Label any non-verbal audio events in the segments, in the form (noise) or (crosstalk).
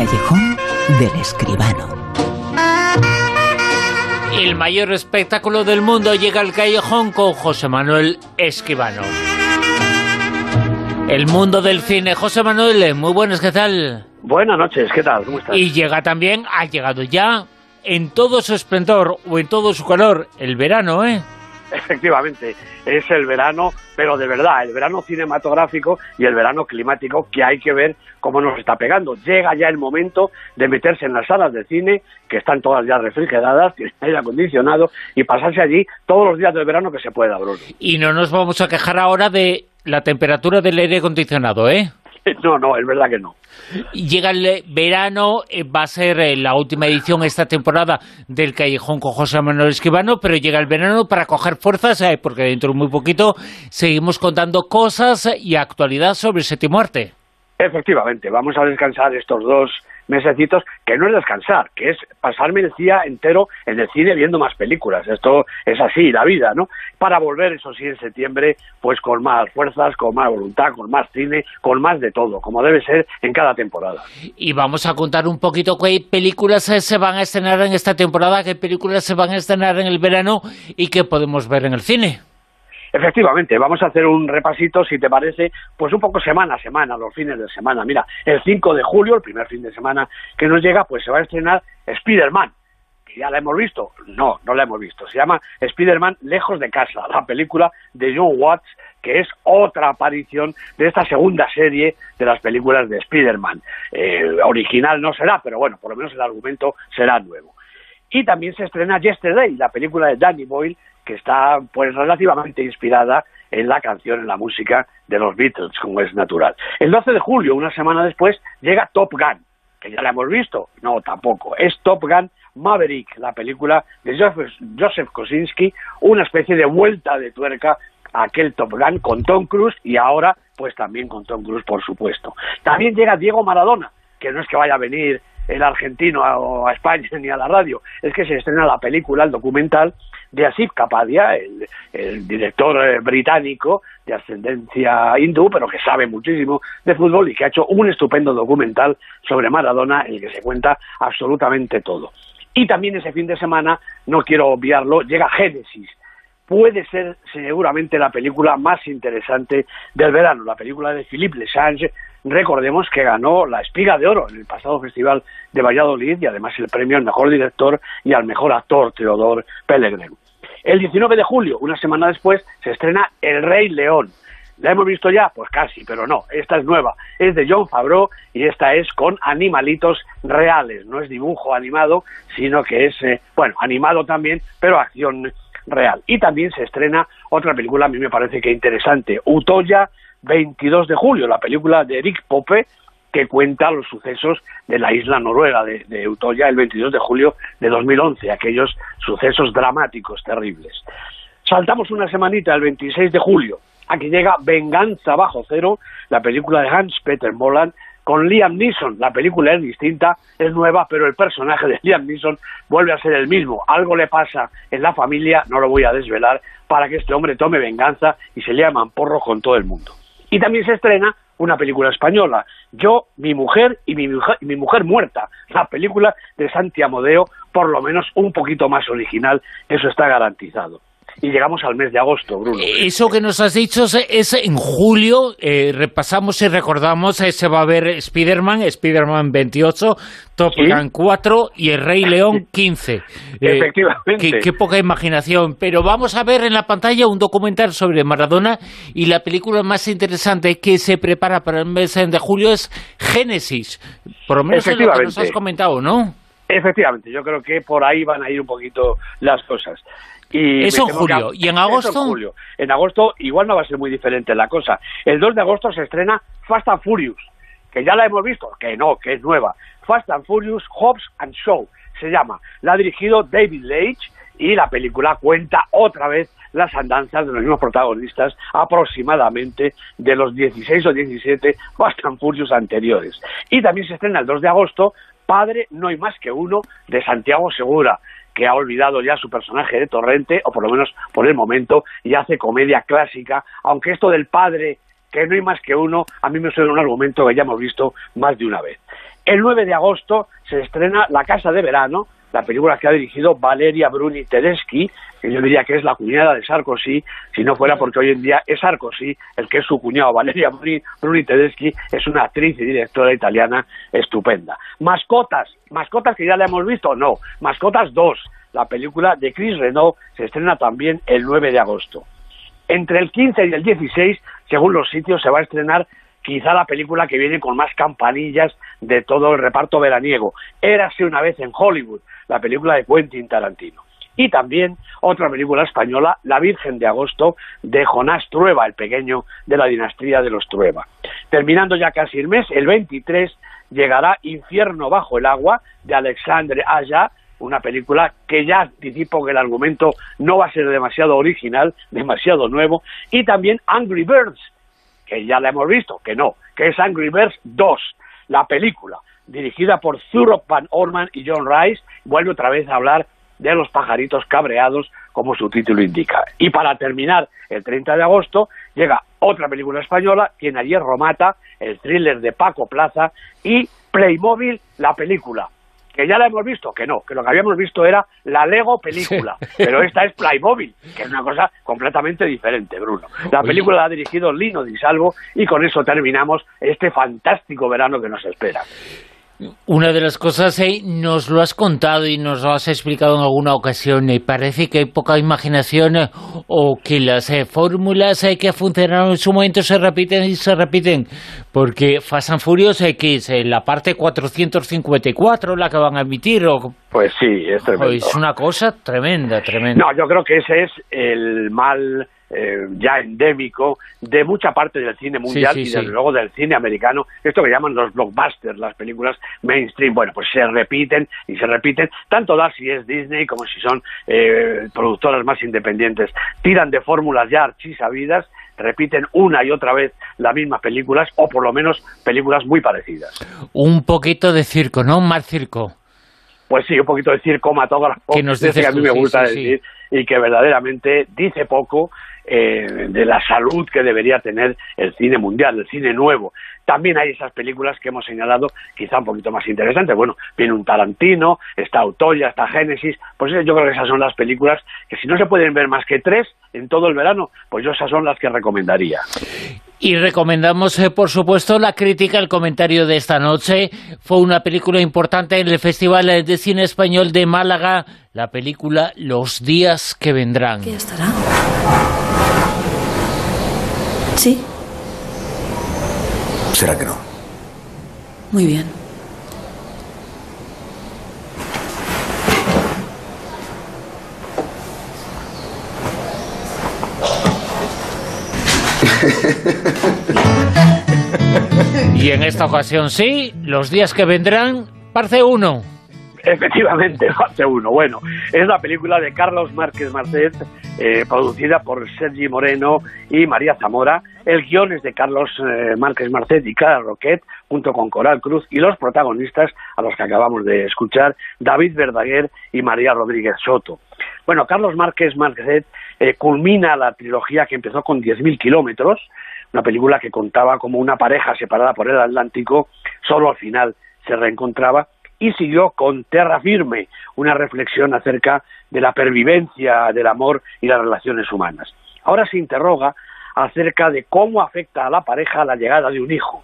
callejón del escribano. El mayor espectáculo del mundo llega al callejón con José Manuel Escribano. El mundo del cine. José Manuel, muy buenas, ¿qué tal? Buenas noches, ¿qué tal? ¿Cómo estás? Y llega también, ha llegado ya, en todo su esplendor o en todo su calor, el verano, ¿eh? Efectivamente, es el verano, pero de verdad, el verano cinematográfico y el verano climático que hay que ver cómo nos está pegando. Llega ya el momento de meterse en las salas de cine, que están todas ya refrigeradas, (laughs) tienen aire acondicionado, y pasarse allí todos los días del verano que se pueda, Bruno. Y no nos vamos a quejar ahora de la temperatura del aire acondicionado, ¿eh? (laughs) No, no, es verdad que no. Llega el verano, eh, va a ser eh, la última edición esta temporada del Callejón con José Manuel Esquivano, pero llega el verano para coger fuerzas, eh, porque dentro de muy poquito seguimos contando cosas y actualidad sobre el séptimo arte. Efectivamente, vamos a descansar estos dos mesecitos, que no es descansar, que es pasarme el día entero en el cine viendo más películas. Esto es así, la vida, ¿no? Para volver, eso sí, en septiembre, pues con más fuerzas, con más voluntad, con más cine, con más de todo, como debe ser en cada temporada. Y vamos a contar un poquito qué películas se van a estrenar en esta temporada, qué películas se van a estrenar en el verano y qué podemos ver en el cine. Efectivamente, vamos a hacer un repasito, si te parece, pues un poco semana a semana, los fines de semana. Mira, el 5 de julio, el primer fin de semana que nos llega, pues se va a estrenar Spider-Man. ¿Ya la hemos visto? No, no la hemos visto. Se llama Spider-Man Lejos de Casa, la película de John Watts, que es otra aparición de esta segunda serie de las películas de Spider-Man. Eh, original no será, pero bueno, por lo menos el argumento será nuevo. Y también se estrena Yesterday, la película de Danny Boyle, que está pues relativamente inspirada en la canción, en la música de los Beatles, como es natural. El 12 de julio, una semana después, llega Top Gun, que ya la hemos visto. No, tampoco. Es Top Gun Maverick, la película de Joseph, Kosinski, una especie de vuelta de tuerca a aquel Top Gun con Tom Cruise y ahora pues también con Tom Cruise, por supuesto. También llega Diego Maradona, que no es que vaya a venir el argentino a, a España (laughs) ni a la radio, es que se estrena la película, el documental de Asif Kapadia, el, director eh, británico de ascendencia hindú, pero que sabe muchísimo de fútbol y que ha hecho un estupendo documental sobre Maradona en el que se cuenta absolutamente todo. Y también ese fin de semana, no quiero obviarlo, llega Génesis, puede ser seguramente la película más interesante del verano, la película de Philippe Lesange, recordemos que ganó la Espiga de Oro en el pasado Festival de Valladolid y además el premio al mejor director y al mejor actor Teodor Pellegrin. El 19 de julio, una semana después, se estrena El Rey León. ¿La hemos visto ya? Pues casi, pero no. Esta es nueva. Es de John Favreau y esta es con animalitos reales. No es dibujo animado, sino que es, eh, bueno, animado también, pero acción real. Y también se estrena otra película, a mí me parece que interesante, Utoya, 22 de julio, la película de Eric Pope, que cuenta los sucesos de la isla noruega de, de, Utoya el 22 de julio de 2011, aquellos sucesos dramáticos, terribles. Saltamos una semanita, el 26 de julio, aquí llega Venganza bajo cero, la película de Hans Peter Moland, con Liam Neeson. La película es distinta, es nueva, pero el personaje de Liam Neeson vuelve a ser el mismo. Algo le pasa en la familia, no lo voy a desvelar, para que este hombre tome venganza y se le llaman porro con todo el mundo. Y también se estrena una película española, Yo, mi mujer y mi mujer, mi mujer muerta, la película de Santi Amodeo, por lo menos un poquito más original, eso está garantizado y llegamos al mes de agosto, Bruno. Eso que nos has dicho es en julio, eh, repasamos y recordamos, eh, se va a ver Spider-Man, Spider-Man 28, Top Gun 4 y El Rey León (laughs) 15. Eh, Efectivamente. Qué, qué, poca imaginación, pero vamos a ver en la pantalla un documental sobre Maradona y la película más interesante que se prepara para el mes de julio es Génesis, por lo menos es lo que nos has comentado, ¿no? Efectivamente, yo creo que por ahí van a ir un poquito las cosas. Y eso en julio. ¿Y en agosto? En, julio. en agosto igual no va a ser muy diferente la cosa. El 2 de agosto se estrena Fast and Furious, que ya la hemos visto, que no, que es nueva. Fast and Furious Hobbs and Show se llama. La ha dirigido David Leitch y la película cuenta otra vez las andanzas de los mismos protagonistas aproximadamente de los 16 o 17 Fast and Furious anteriores. Y también se estrena el 2 de agosto Padre no hay más que uno de Santiago Segura, que ha olvidado ya su personaje de Torrente, o por lo menos por el momento, y hace comedia clásica, aunque esto del padre, que no hay más que uno, a mí me suena un argumento que ya hemos visto más de una vez. El 9 de agosto se estrena La Casa de Verano, la película que ha dirigido Valeria Bruni Tedeschi, que yo diría que es la cuñada de Sarkozy, si no fuera porque hoy en día es Sarkozy el que es su cuñado. Valeria Bruni, Tedeschi es una actriz y directora italiana estupenda. Mascotas, mascotas que ya la hemos visto, no, Mascotas 2, la película de Chris Renault se estrena también el 9 de agosto. Entre el 15 y el 16, según los sitios, se va a estrenar quizá la película que viene con más campanillas de todo el reparto veraniego. Érase una vez en Hollywood, la película de Quentin Tarantino. Y también otra película española, La Virgen de Agosto, de Jonás Trueba, el pequeño de la dinastía de los Trueba. Terminando ya casi el mes, el 23 llegará Infierno bajo el agua, de Alexandre Aya, una película que ya anticipo que el argumento no va a ser demasiado original, (laughs) demasiado nuevo, y también Angry Birds, que ya la hemos visto, que no, que es Angry Birds 2, la película, dirigida por Zurop Van Orman y John Rice, vuelve otra vez a hablar de los pajaritos cabreados, como su título indica. Y para terminar, el 30 de agosto llega otra película española, Quien ayer Romata, el thriller de Paco Plaza, y Playmobil, la película, que ya la hemos visto, que no, que lo que habíamos visto era la Lego película, pero esta es Playmobil, que es una cosa completamente diferente, Bruno. La película la ha dirigido Lino Di Salvo y con eso terminamos este fantástico verano que nos espera. Una de las cosas, eh, nos lo has contado y nos lo has explicado en alguna ocasión, eh, parece que hay poca imaginación eh, o que las eh, fórmulas eh, que funcionaron en su momento se repiten y se repiten, porque Fast and Furious es la parte 454 la que van a emitir. O... Pues sí, es tremendo. Es una cosa tremenda, tremenda. No, yo creo que ese es el mal eh, ya endémico de mucha parte del cine mundial Sí, sí, y desde sí. luego del cine americano, esto que llaman los blockbusters, las películas mainstream, bueno, pues se repiten y se repiten, tanto da si es Disney como si son eh, productoras más independientes, tiran de fórmulas ya archisabidas, repiten una y otra vez las mismas películas o por lo menos películas muy parecidas. Un poquito de circo, ¿no? Más circo. Pues sí, un poquito de circomatógrafo, Que nos dices que a mí tú, me gusta decir, y que verdaderamente dice poco eh, de la salud que debería tener el cine mundial, el cine nuevo. También hay esas películas que hemos señalado, quizá un poquito más interesantes. Bueno, viene un Tarantino, está Autoya, está Génesis. Pues yo creo que esas son las películas que si no se pueden ver más que tres en todo el verano, pues yo esas son las que recomendaría. Y recomendamos, eh, por supuesto, la crítica, el comentario de esta noche. Fue una película importante en el Festival de Cine Español de Málaga, la película Los días que vendrán. ¿Qué estará? Sí, ¿Será que no? muy bien. (laughs) Y en esta ocasión sí, Los días que vendrán, parte 1. (laughs) Efectivamente, parte uno. Bueno, es la película de Carlos Márquez Marcet, eh, producida por Sergi Moreno y María Zamora. El guion es de Carlos eh, Márquez Marcet y Clara Roquet, junto con Coral Cruz, y los protagonistas, a los que acabamos de escuchar, David Verdaguer y María Rodríguez Soto. Bueno, Carlos Márquez Marcet eh, culmina la trilogía que empezó con 10.000 kilómetros, una película que contaba como una pareja separada por el Atlántico, solo al final se reencontraba, y siguió con Terra Firme, una reflexión acerca de la pervivencia del amor y las relaciones humanas. Ahora se interroga acerca de cómo afecta a la pareja la llegada de un hijo.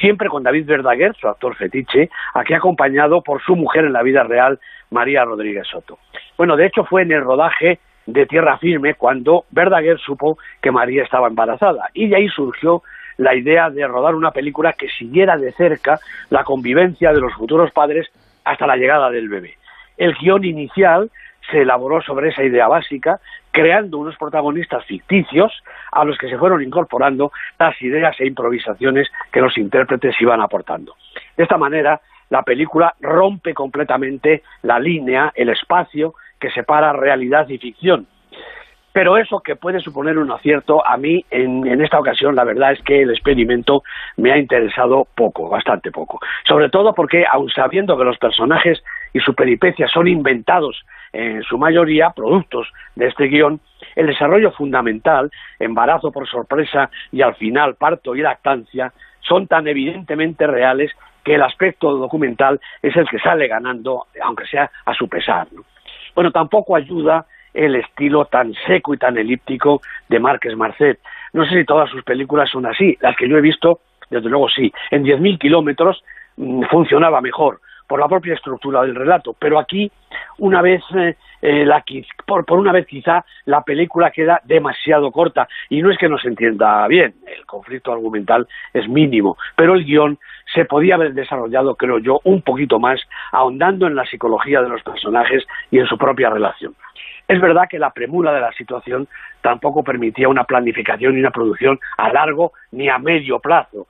Siempre con David Verdaguer, su actor fetiche, aquí acompañado por su mujer en la vida real, María Rodríguez Soto. Bueno, de hecho fue en el rodaje de Tierra Firme cuando Verdaguer supo que María estaba embarazada y de ahí surgió la idea de rodar una película que siguiera de cerca la convivencia de los futuros padres hasta la llegada del bebé. El guion inicial se elaboró sobre esa idea básica, creando unos protagonistas ficticios a los que se fueron incorporando las ideas e improvisaciones que los intérpretes iban aportando. De esta manera, la película rompe completamente la línea, el espacio que separa realidad y ficción. Pero eso que puede suponer un acierto, a mí en, esta ocasión la verdad es que el experimento me ha interesado poco, bastante poco. Sobre todo porque, aun sabiendo que los personajes y su peripecia son inventados en su mayoría, productos de este guion, el desarrollo fundamental, embarazo por sorpresa y al final parto y lactancia, son tan evidentemente reales que el aspecto documental es el que sale ganando, aunque sea a su pesar. Bueno, tampoco ayuda el estilo tan seco y tan elíptico de Márquez Marcet. No sé si todas sus películas son así, las que yo he visto, desde luego sí. En 10.000 kilómetros mm, funcionaba mejor por la propia estructura del relato, pero aquí una vez eh, eh, la, por, por, una vez quizá la película queda demasiado corta y no es que no se entienda bien, el conflicto argumental es mínimo, pero el guion se podía haber desarrollado, creo yo, un poquito más, ahondando en la psicología de los personajes y en su propia relación. Es verdad que la premura de la situación tampoco permitía una planificación y una producción a largo ni a medio plazo,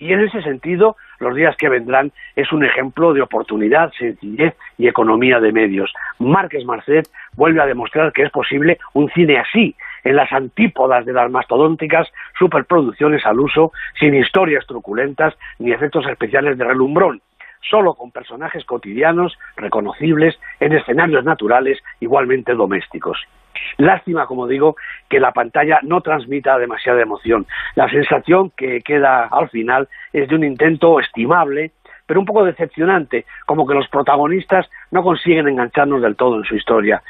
y en ese sentido, los días que vendrán es un ejemplo de oportunidad, sencillez y economía de medios. Márquez Marcet vuelve a demostrar que es posible un cine así, en las antípodas de las mastodónticas superproducciones al uso, sin historias truculentas ni efectos especiales de relumbrón solo con personajes cotidianos, reconocibles, en escenarios naturales, igualmente domésticos. Lástima, como digo, que la pantalla no transmita demasiada emoción. La sensación que queda al final es de un intento estimable, pero un poco decepcionante, como que los protagonistas no consiguen engancharnos del todo en su historia.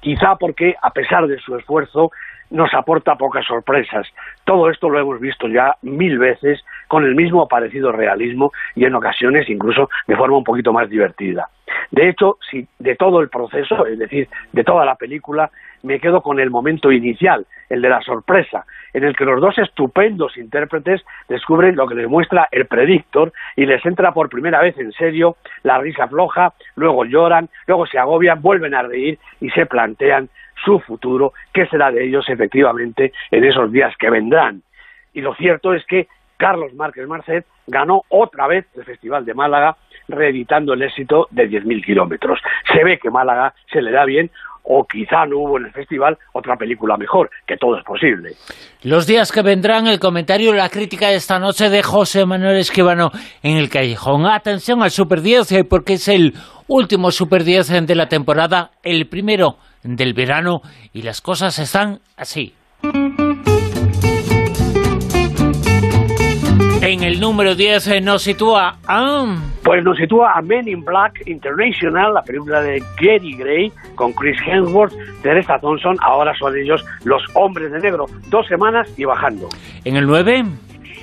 Quizá porque, a pesar de su esfuerzo, nos aporta pocas sorpresas. Todo esto lo hemos visto ya mil veces con el mismo parecido realismo y en ocasiones incluso de forma un poquito más divertida. De hecho, si de todo el proceso, es decir, de toda la película, me quedo con el momento inicial, el de la sorpresa, en el que los dos estupendos intérpretes descubren lo que les muestra el predictor y les entra por primera vez en serio la risa floja, luego lloran, luego se agobian, vuelven a reír y se plantean su futuro, qué será de ellos efectivamente en esos días que vendrán. Y lo cierto es que Carlos Márquez Marcet ganó otra vez el Festival de Málaga, reeditando el éxito de 10.000 kilómetros. Se ve que Málaga se le da bien, o quizá no hubo en el festival otra película mejor, que todo es posible. Los días que vendrán, el comentario la crítica de esta noche de José Manuel Esquivano en el Callejón. Atención al Super 10, eh, porque es el último Super 10 de la temporada, el primero del verano, y las cosas están así. El número 10 eh, nos sitúa a... Pues nos sitúa a Men in Black International, la película de Gary Gray, con Chris Hemsworth, Teresa Thompson, ahora son ellos los hombres de negro. Dos semanas y bajando. En el 9...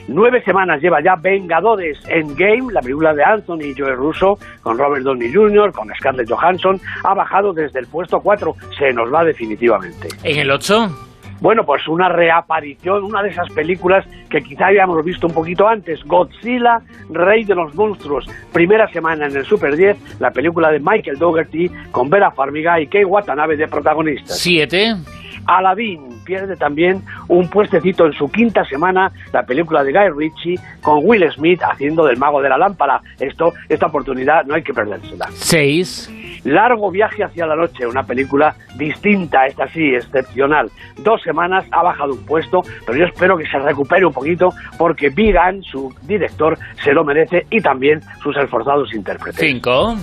Nueve semanas lleva ya Vengadores Endgame, la película de Anthony y Joe Russo, con Robert Downey Jr., con Scarlett Johansson, ha bajado desde el puesto 4, se nos va definitivamente. En el 8... Bueno, pues una reaparición, una de esas películas que quizá habíamos visto un poquito antes, Godzilla, Rey de los Monstruos, primera semana en el Super 10, la película de Michael Dougherty con Vera Farmiga y Kei Watanabe de protagonistas. Siete. Aladdin pierde también un puestecito en su quinta semana la película de Guy Ritchie con Will Smith haciendo del mago de la lámpara. Esto, esta oportunidad no hay que perdérsela. Seis. Largo viaje hacia la noche, una película distinta, esta sí, excepcional. Dos semanas ha bajado un puesto, pero yo espero que se recupere un poquito porque Vigan, su director, se lo merece y también sus esforzados intérpretes. Cinco.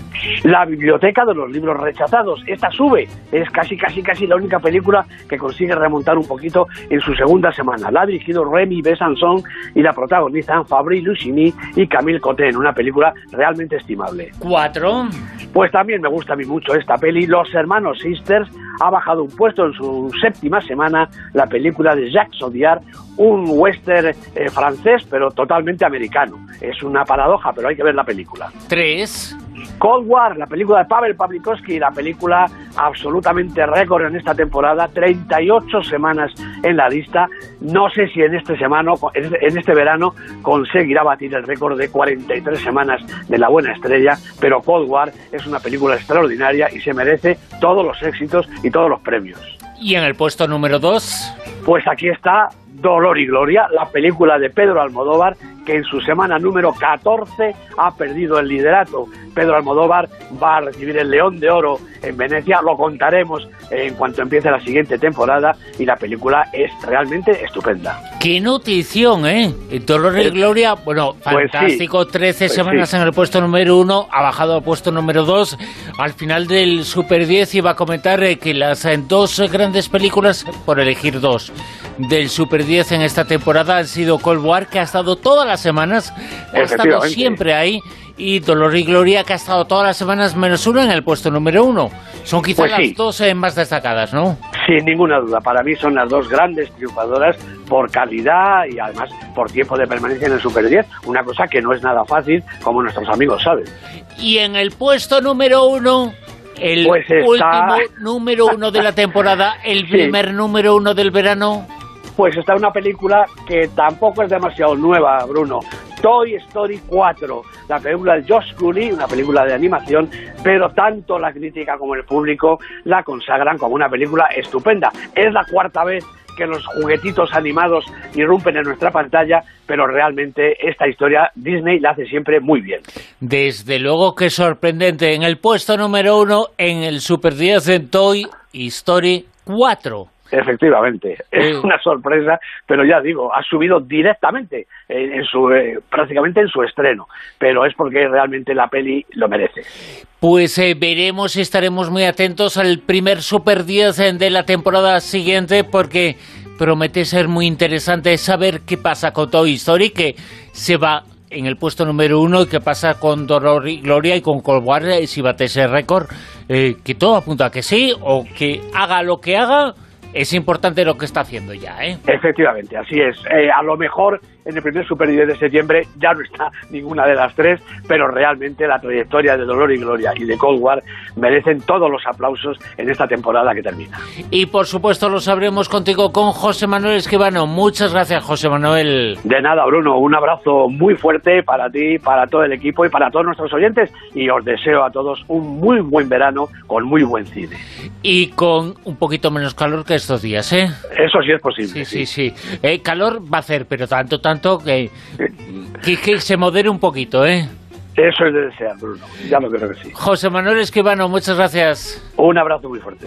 La biblioteca de los libros rechazados, esta sube, es casi, casi, casi la única película que consigue remontar un poquito en su segunda semana. La ha dirigido Remy Besançon y la protagonizan Fabri Lucini y Camille Cotin, una película realmente estimable. Cuatro. Pues también me gusta a mí mucho esta peli. Los hermanos Sisters ha bajado un puesto en su séptima semana la película de Jacques Audiard, un western eh, francés pero totalmente americano. Es una paradoja, pero hay que ver la película. Tres. Cold War, la película de Pavel Pavlikovsky, la película absolutamente récord en esta temporada, 38 semanas en la lista. No sé si en este semana, en este verano conseguirá batir el récord de 43 semanas de La Buena Estrella, pero Cold War es una película extraordinaria y se merece todos los éxitos y todos los premios. ¿Y en el puesto número 2? Pues aquí está Dolor y Gloria, la película de Pedro Almodóvar, que en su semana número 14 ha perdido el liderato. Pedro Almodóvar va a recibir el León de Oro en Venecia, lo contaremos en cuanto empiece la siguiente temporada y la película es realmente estupenda. ¡Qué notición, eh! Dolor y Gloria, bueno, Pues fantástico, 13 Pues semanas sí. en el puesto número 1, ha bajado al puesto número 2. Al final del Super 10 iba a comentar eh, que las eh, dos grandes películas, por elegir dos, del Super 10 en esta temporada han sido Cold War, que ha estado todas las semanas, ha estado siempre ahí, y Dolor y Gloria, que ha estado todas las semanas menos uno en el puesto número uno. Son quizás Pues sí. las dos eh, más destacadas, ¿no? Sin ninguna duda, para mí son las dos grandes triunfadoras por calidad y además por tiempo de permanencia en el Super 10, una cosa que no es nada fácil, como nuestros amigos saben. Y en el puesto número uno, el Pues está- último número uno de la temporada, el (laughs) Sí. primer número uno del verano. Pues está una película que tampoco es demasiado nueva, Bruno. Toy Story 4, la película de Josh Clooney, una película de animación, pero tanto la crítica como el público la consagran como una película estupenda. Es la cuarta vez que los juguetitos animados irrumpen en nuestra pantalla, pero realmente esta historia Disney la hace siempre muy bien. Desde luego que sorprendente. En el puesto número uno, en el Super 10 de Toy Story 4. Efectivamente, es Eh. una sorpresa, pero ya digo, ha subido directamente en, en su eh, prácticamente en su estreno, pero es porque realmente la peli lo merece. Pues eh, veremos y estaremos muy atentos al primer Super 10 de la temporada siguiente porque promete ser muy interesante saber qué pasa con Toy Story, que se va en el puesto número uno y qué pasa con Dolor y Gloria y con Cold War, eh, si bate ese récord, eh, que todo apunta a que sí, o que haga lo que haga, es importante lo que está haciendo ya, ¿eh? Efectivamente, así es. Eh, a lo mejor en el primer Super 10 de septiembre ya no está ninguna de las tres, pero realmente la trayectoria de Dolor y Gloria y de Cold War merecen todos los aplausos en esta temporada que termina. Y por supuesto lo sabremos contigo con José Manuel Esquivano. Muchas gracias, José Manuel. De nada, Bruno, un abrazo muy fuerte para ti, para todo el equipo y para todos nuestros oyentes y os deseo a todos un muy buen verano con muy buen cine. Y con un poquito menos calor que estos días, ¿eh? Eso sí es posible. Sí, sí, sí. Eh, calor va a hacer, pero tanto, tanto que, que, que se modere un poquito, ¿eh? Eso es de desear, Bruno. Ya lo creo que sí. José Manuel Esquivano, muchas gracias. Un abrazo muy fuerte.